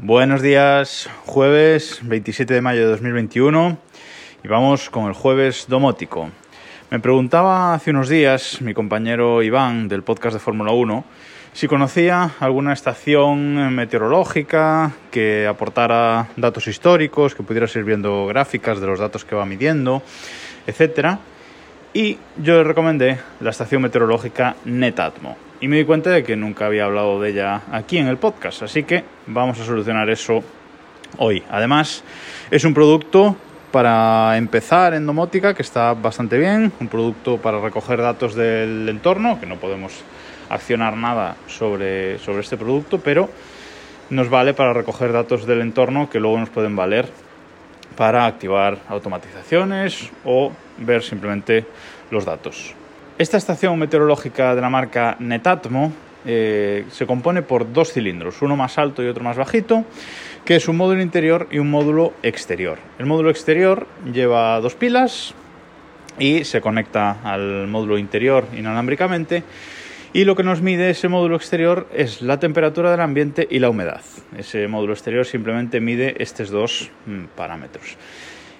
Buenos días, jueves 27 de mayo de 2021 y vamos con el jueves domótico. Me preguntaba hace unos días mi compañero Iván del podcast de Fórmula 1 si conocía alguna estación meteorológica que aportara datos históricos, que pudiera ir viendo gráficas de los datos que va midiendo, etcétera. Y yo le recomendé la estación meteorológica Netatmo. Y me di cuenta de que nunca había hablado de ella aquí en el podcast, así que vamos a solucionar eso hoy. Además, es un producto para empezar en domótica que está bastante bien, un producto para recoger datos del entorno, que no podemos accionar nada sobre, sobre este producto, pero nos vale para recoger datos del entorno que luego nos pueden valer para activar automatizaciones o ver simplemente los datos. Esta estación meteorológica de la marca Netatmo eh, se compone por dos cilindros, uno más alto y otro más bajito, que es un módulo interior y un módulo exterior. El módulo exterior lleva dos pilas y se conecta al módulo interior inalámbricamente y lo que nos mide ese módulo exterior es la temperatura del ambiente y la humedad. Ese módulo exterior simplemente mide estos dos mm, parámetros.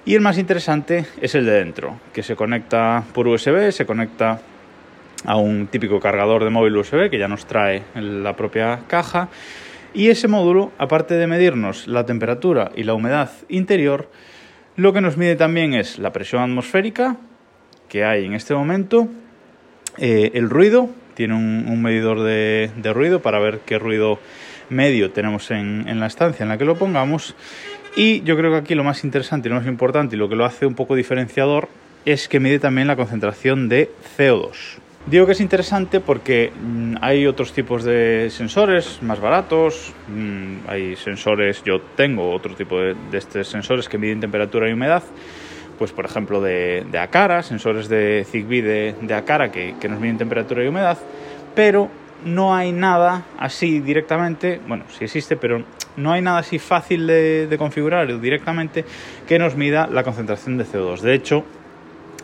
Y el más interesante es el de dentro, que se conecta por USB, se conecta a un típico cargador de móvil USB que ya nos trae la propia caja. Y ese módulo, aparte de medirnos la temperatura y la humedad interior, lo que nos mide también es la presión atmosférica que hay en este momento, eh, el ruido, tiene un, medidor de, ruido para ver qué ruido medio tenemos en la estancia en la que lo pongamos y yo creo que aquí lo más interesante y lo más importante y lo que lo hace un poco diferenciador es que mide también la concentración de CO2. Digo que es interesante porque mm, hay otros tipos de sensores más baratos, mm, hay sensores, yo tengo otro tipo de, estos sensores que miden temperatura y humedad, pues por ejemplo de, de Acara, sensores de Zigbee de, de Acara que, que nos miden temperatura y humedad, pero no hay nada así directamente, bueno, sí existe, pero no hay nada así fácil de, configurar directamente que nos mida la concentración de CO2. De hecho,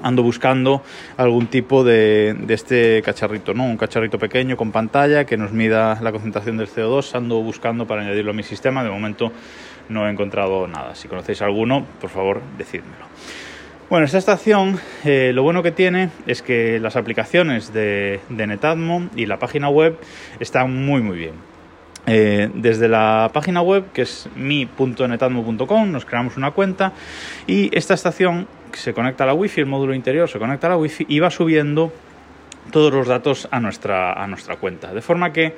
ando buscando algún tipo de, este cacharrito, ¿no? Un cacharrito pequeño con pantalla que nos mida la concentración del CO2. Ando buscando para añadirlo a mi sistema. De momento no he encontrado nada. Si conocéis alguno, por favor, decídmelo. Bueno, esta estación eh, lo bueno que tiene es que las aplicaciones de, de Netatmo y la página web están muy muy bien. Eh, desde la página web que es mi.netatmo.com nos creamos una cuenta y esta estación se conecta a la wifi, el módulo interior se conecta a la wifi y va subiendo todos los datos a nuestra, a nuestra cuenta. De forma que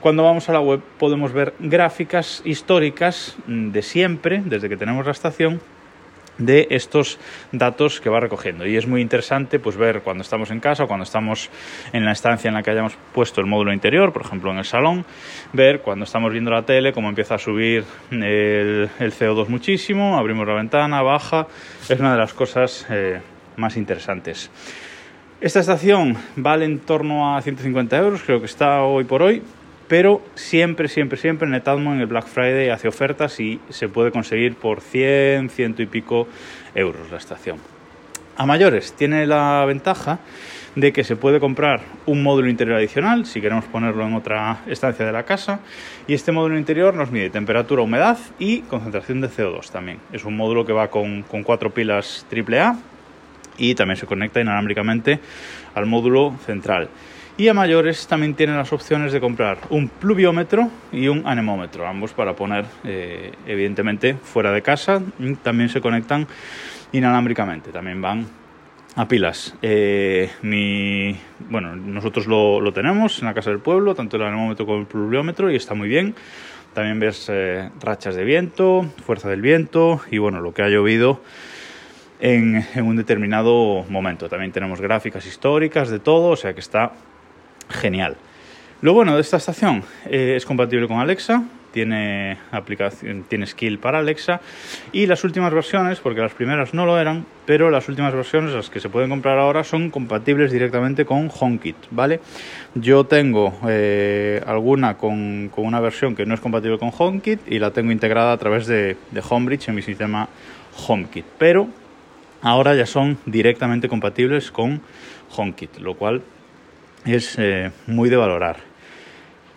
cuando vamos a la web podemos ver gráficas históricas de siempre, desde que tenemos la estación, de estos datos que va recogiendo. Y es muy interesante pues ver cuando estamos en casa o cuando estamos en la estancia en la que hayamos puesto el módulo interior por ejemplo en el salón ver cuando estamos viendo la tele cómo empieza a subir el, CO2 muchísimo abrimos la ventana baja. Es una de las cosas eh, más interesantes. Esta estación vale en torno a 150 euros creo que está hoy por hoy pero siempre, siempre, siempre Netatmo en el Black Friday hace ofertas y se puede conseguir por 100, ciento y pico euros la estación. A mayores tiene la ventaja de que se puede comprar un módulo interior adicional si queremos ponerlo en otra estancia de la casa y este módulo interior nos mide temperatura, humedad y concentración de CO2 también. Es un módulo que va con, con cuatro pilas AAA y también se conecta inalámbricamente al módulo central. Y a mayores también tienen las opciones de comprar un pluviómetro y un anemómetro, ambos para poner eh, evidentemente fuera de casa. También se conectan inalámbricamente, también van a pilas. Eh, bueno, nosotros lo, tenemos en la casa del pueblo, tanto el anemómetro como el pluviómetro, y está muy bien. También ves eh, rachas de viento, fuerza del viento y bueno, lo que ha llovido en, en un determinado momento. También tenemos gráficas históricas de todo, o sea que está genial. Lo bueno de esta estación eh, es compatible con Alexa, tiene aplicación, tiene skill para Alexa y las últimas versiones, porque las primeras no lo eran, pero las últimas versiones, las que se pueden comprar ahora, son compatibles directamente con HomeKit, ¿vale? Yo tengo eh, alguna con, una versión que no es compatible con HomeKit y la tengo integrada a través de, de Homebridge en mi sistema HomeKit, pero ahora ya son directamente compatibles con HomeKit, lo cual es eh, muy de valorar.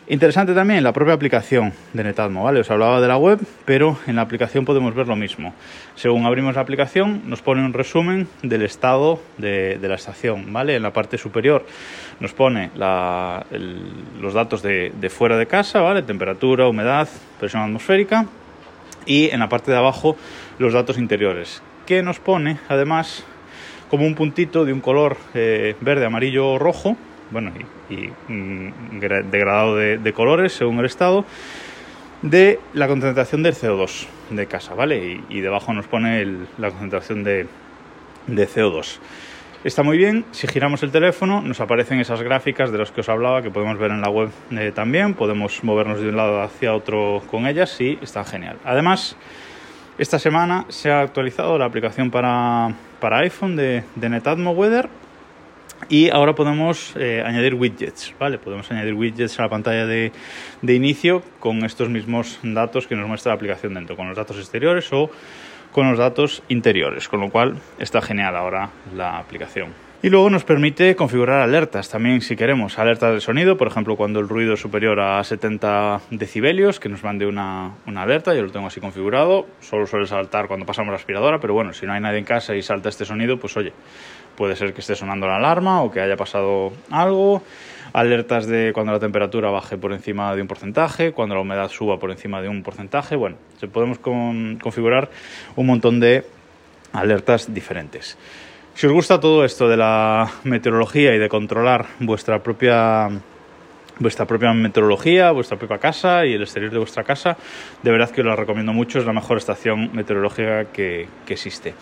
Interesante también la propia aplicación de Netatmo, ¿vale? Os hablaba de la web, pero en la aplicación podemos ver lo mismo. Según abrimos la aplicación, nos pone un resumen del estado de, la estación, ¿vale? En la parte superior nos pone los datos de, fuera de casa, ¿vale? Temperatura, humedad, presión atmosférica. Y en la parte de abajo los datos interiores, que nos pone además como un puntito de un color eh, verde, amarillo o rojo, bueno, y, mm, degradado de, colores según el estado, de la concentración del CO2 de casa, ¿vale? Y, debajo nos pone la concentración de, CO2. Está muy bien, si giramos el teléfono nos aparecen esas gráficas de las que os hablaba que podemos ver en la web eh, también, podemos movernos de un lado hacia otro con ellas y está genial. Además, esta semana se ha actualizado la aplicación para, iPhone de, de Netatmo Weather y ahora podemos eh, añadir widgets, ¿vale? Podemos añadir widgets a la pantalla de, inicio con estos mismos datos que nos muestra la aplicación dentro, con los datos exteriores o con los datos interiores, con lo cual está genial ahora la aplicación. Y luego nos permite configurar alertas también si queremos, alertas de sonido, por ejemplo cuando el ruido es superior a 70 decibelios, que nos mande una, una alerta, yo lo tengo así configurado, solo suele saltar cuando pasamos la aspiradora, pero bueno, si no hay nadie en casa y salta este sonido, pues oye, puede ser que esté sonando la alarma o que haya pasado algo, alertas de cuando la temperatura baje por encima de un porcentaje, cuando la humedad suba por encima de un porcentaje, bueno, podemos configurar un montón de alertas diferentes. Si os gusta todo esto de la meteorología y de controlar vuestra propia vuestra propia meteorología, vuestra propia casa y el exterior de vuestra casa, de verdad que os la recomiendo mucho, es la mejor estación meteorológica que, que existe.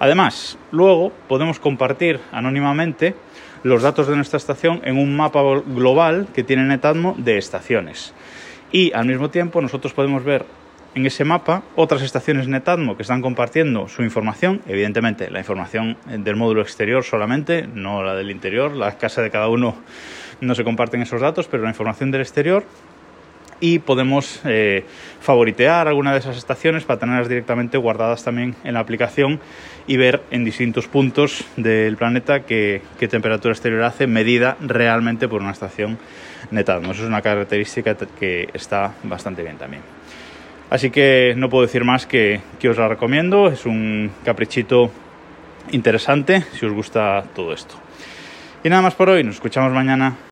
Además, luego podemos compartir anónimamente los datos de nuestra estación en un mapa global que tiene Netatmo de estaciones. Y al mismo tiempo nosotros podemos ver en ese mapa otras estaciones Netatmo que están compartiendo su información, evidentemente la información del módulo exterior solamente, no la del interior, la casa de cada uno no se comparten esos datos, pero la información del exterior y podemos eh, alguna de esas estaciones para tenerlas directamente guardadas también en la aplicación y ver en distintos puntos del planeta qué, temperatura exterior hace medida realmente por una estación Netatmo. Eso es una característica que está bastante bien también. Así que no puedo decir más que, que os la recomiendo. Es un caprichito interesante si os gusta todo esto. Y nada más por hoy. Nos escuchamos mañana.